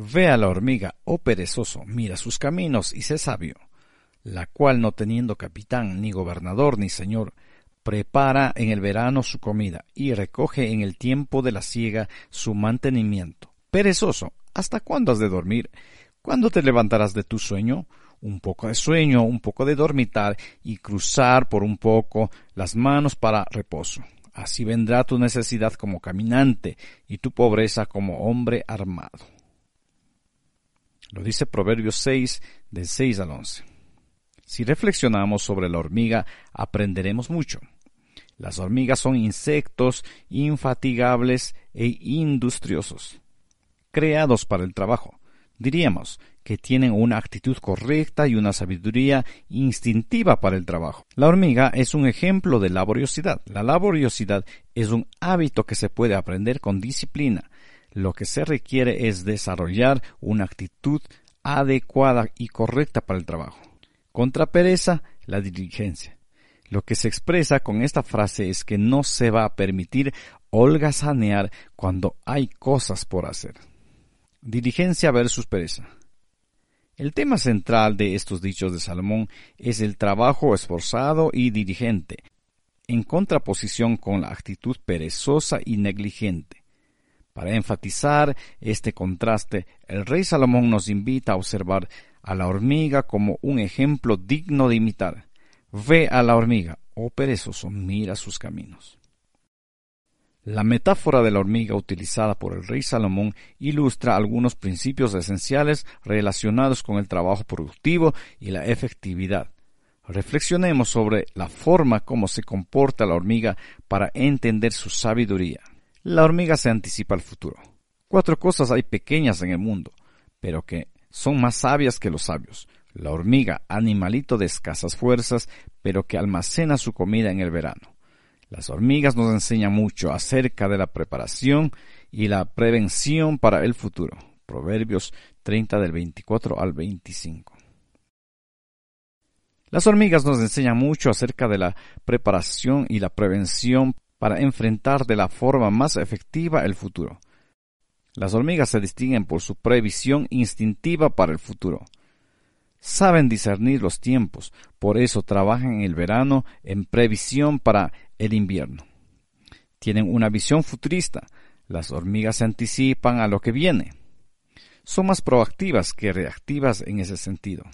Ve a la hormiga, oh perezoso, mira sus caminos y sé sabio, la cual no teniendo capitán, ni gobernador, ni señor, prepara en el verano su comida y recoge en el tiempo de la siega su mantenimiento. Perezoso, ¿hasta cuándo has de dormir? ¿Cuándo te levantarás de tu sueño? Un poco de sueño, un poco de dormitar y cruzar por un poco las manos para reposo. Así vendrá tu necesidad como caminante y tu pobreza como hombre armado. Lo dice Proverbios 6, del 6 al 11. Si reflexionamos sobre la hormiga, aprenderemos mucho. Las hormigas son insectos infatigables e industriosos, creados para el trabajo. Diríamos que tienen una actitud correcta y una sabiduría instintiva para el trabajo. La hormiga es un ejemplo de laboriosidad. La laboriosidad es un hábito que se puede aprender con disciplina, lo que se requiere es desarrollar una actitud adecuada y correcta para el trabajo. Contra pereza, la diligencia. Lo que se expresa con esta frase es que no se va a permitir holgazanear cuando hay cosas por hacer. Diligencia versus pereza. El tema central de estos dichos de Salomón es el trabajo esforzado y diligente, en contraposición con la actitud perezosa y negligente. Para enfatizar este contraste, el rey Salomón nos invita a observar a la hormiga como un ejemplo digno de imitar. Ve a la hormiga, oh perezoso, mira sus caminos. La metáfora de la hormiga utilizada por el rey Salomón ilustra algunos principios esenciales relacionados con el trabajo productivo y la efectividad. Reflexionemos sobre la forma como se comporta la hormiga para entender su sabiduría. La hormiga se anticipa al futuro. Cuatro cosas hay pequeñas en el mundo, pero que son más sabias que los sabios. La hormiga, animalito de escasas fuerzas, pero que almacena su comida en el verano. Las hormigas nos enseñan mucho acerca de la preparación y la prevención para el futuro. Proverbios 30 del 24 al 25. Las hormigas nos enseñan mucho acerca de la preparación y la prevención para enfrentar de la forma más efectiva el futuro. Las hormigas se distinguen por su previsión instintiva para el futuro. Saben discernir los tiempos, por eso trabajan en el verano en previsión para el invierno. Tienen una visión futurista. Las hormigas se anticipan a lo que viene. Son más proactivas que reactivas en ese sentido.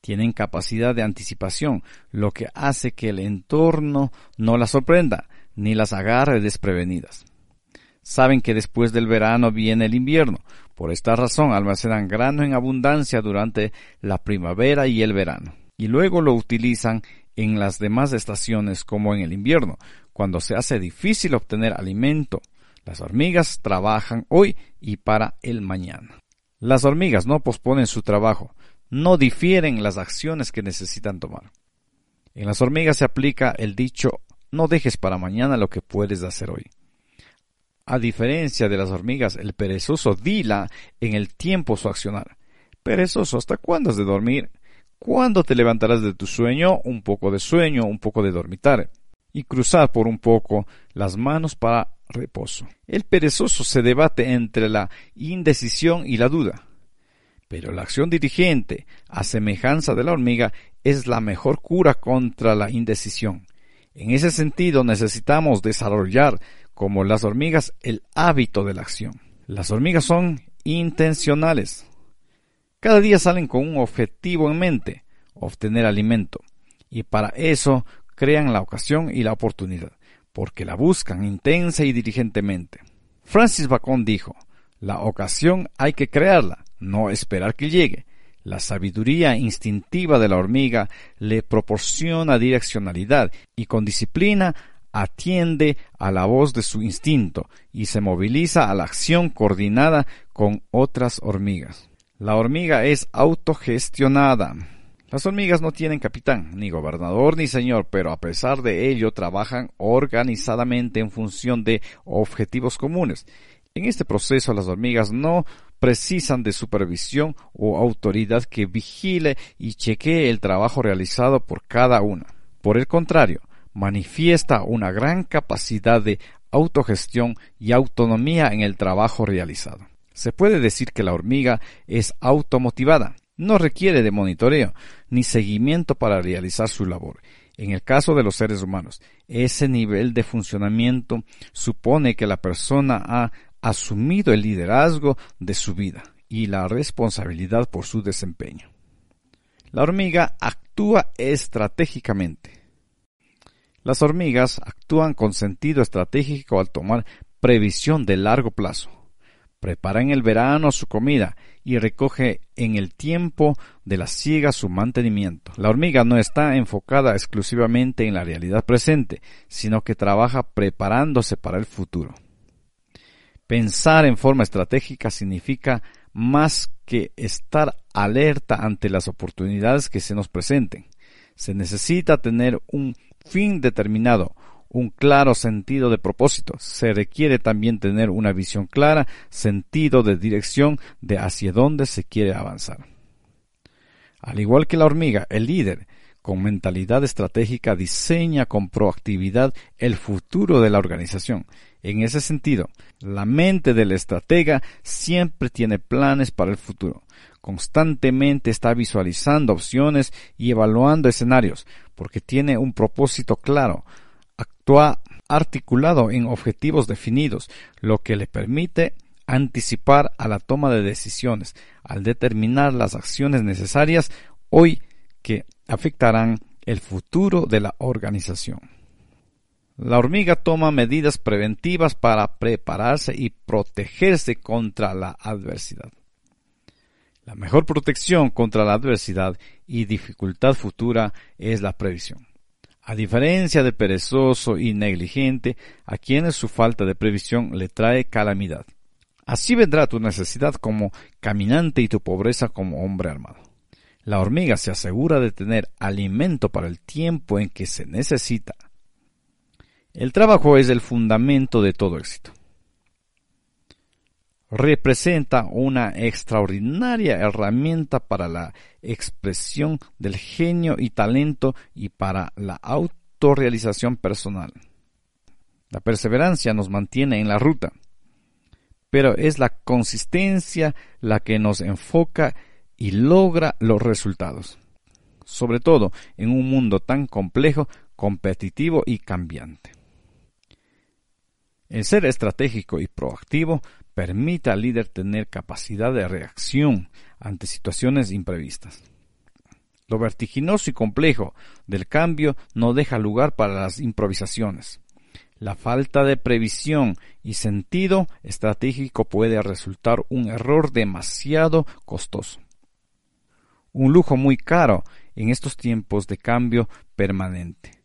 Tienen capacidad de anticipación, lo que hace que el entorno no las sorprenda, ni las agarre desprevenidas. Saben que después del verano viene el invierno. Por esta razón almacenan grano en abundancia durante la primavera y el verano. Y luego lo utilizan en las demás estaciones como en el invierno, cuando se hace difícil obtener alimento. Las hormigas trabajan hoy y para el mañana. Las hormigas no posponen su trabajo, no difieren las acciones que necesitan tomar. En las hormigas se aplica el dicho no dejes para mañana lo que puedes hacer hoy. A diferencia de las hormigas, el perezoso dila en el tiempo su accionar. Perezoso, ¿hasta cuándo has de dormir? ¿Cuándo te levantarás de tu sueño? Un poco de sueño, un poco de dormitar. Y cruzar por un poco las manos para reposo. El perezoso se debate entre la indecisión y la duda. Pero la acción dirigente, a semejanza de la hormiga, es la mejor cura contra la indecisión. En ese sentido necesitamos desarrollar, como las hormigas, el hábito de la acción. Las hormigas son intencionales. Cada día salen con un objetivo en mente, obtener alimento, y para eso crean la ocasión y la oportunidad, porque la buscan intensa y diligentemente. Francis Bacon dijo, la ocasión hay que crearla, no esperar que llegue. La sabiduría instintiva de la hormiga le proporciona direccionalidad y con disciplina atiende a la voz de su instinto y se moviliza a la acción coordinada con otras hormigas. La hormiga es autogestionada. Las hormigas no tienen capitán, ni gobernador, ni señor, pero a pesar de ello trabajan organizadamente en función de objetivos comunes. En este proceso las hormigas no precisan de supervisión o autoridad que vigile y chequee el trabajo realizado por cada una. Por el contrario, manifiesta una gran capacidad de autogestión y autonomía en el trabajo realizado. Se puede decir que la hormiga es automotivada, no requiere de monitoreo ni seguimiento para realizar su labor. En el caso de los seres humanos, ese nivel de funcionamiento supone que la persona ha asumido el liderazgo de su vida y la responsabilidad por su desempeño. La hormiga actúa estratégicamente. Las hormigas actúan con sentido estratégico al tomar previsión de largo plazo. Prepara en el verano su comida y recoge en el tiempo de la siega su mantenimiento. La hormiga no está enfocada exclusivamente en la realidad presente, sino que trabaja preparándose para el futuro. Pensar en forma estratégica significa más que estar alerta ante las oportunidades que se nos presenten. Se necesita tener un fin determinado, un claro sentido de propósito. Se requiere también tener una visión clara, sentido de dirección de hacia dónde se quiere avanzar. Al igual que la hormiga, el líder con mentalidad estratégica diseña con proactividad el futuro de la organización. En ese sentido, la mente del estratega siempre tiene planes para el futuro. Constantemente está visualizando opciones y evaluando escenarios, porque tiene un propósito claro. Actúa articulado en objetivos definidos, lo que le permite anticipar a la toma de decisiones al determinar las acciones necesarias hoy afectarán el futuro de la organización. La hormiga toma medidas preventivas para prepararse y protegerse contra la adversidad. La mejor protección contra la adversidad y dificultad futura es la previsión. A diferencia del perezoso y negligente, a quienes su falta de previsión le trae calamidad. Así vendrá tu necesidad como caminante y tu pobreza como hombre armado. La hormiga se asegura de tener alimento para el tiempo en que se necesita. El trabajo es el fundamento de todo éxito. Representa una extraordinaria herramienta para la expresión del genio y talento y para la autorrealización personal. La perseverancia nos mantiene en la ruta, pero es la consistencia la que nos enfoca y logra los resultados. Sobre todo en un mundo tan complejo, competitivo y cambiante. El ser estratégico y proactivo permite al líder tener capacidad de reacción ante situaciones imprevistas. Lo vertiginoso y complejo del cambio no deja lugar para las improvisaciones. La falta de previsión y sentido estratégico puede resultar un error demasiado costoso un lujo muy caro en estos tiempos de cambio permanente.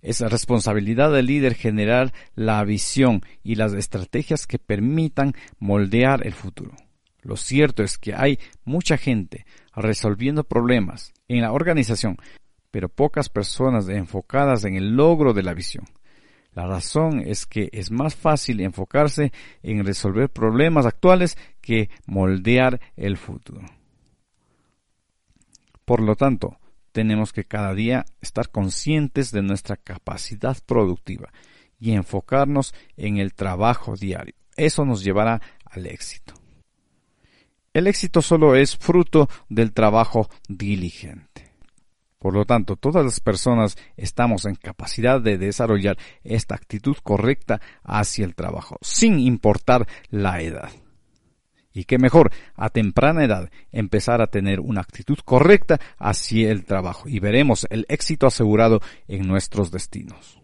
Es responsabilidad del líder generar la visión y las estrategias que permitan moldear el futuro. Lo cierto es que hay mucha gente resolviendo problemas en la organización, pero pocas personas enfocadas en el logro de la visión. La razón es que es más fácil enfocarse en resolver problemas actuales que moldear el futuro. Por lo tanto, tenemos que cada día estar conscientes de nuestra capacidad productiva y enfocarnos en el trabajo diario. Eso nos llevará al éxito. El éxito solo es fruto del trabajo diligente. Por lo tanto, todas las personas estamos en capacidad de desarrollar esta actitud correcta hacia el trabajo, sin importar la edad. Y qué mejor, a temprana edad, empezar a tener una actitud correcta hacia el trabajo y veremos el éxito asegurado en nuestros destinos.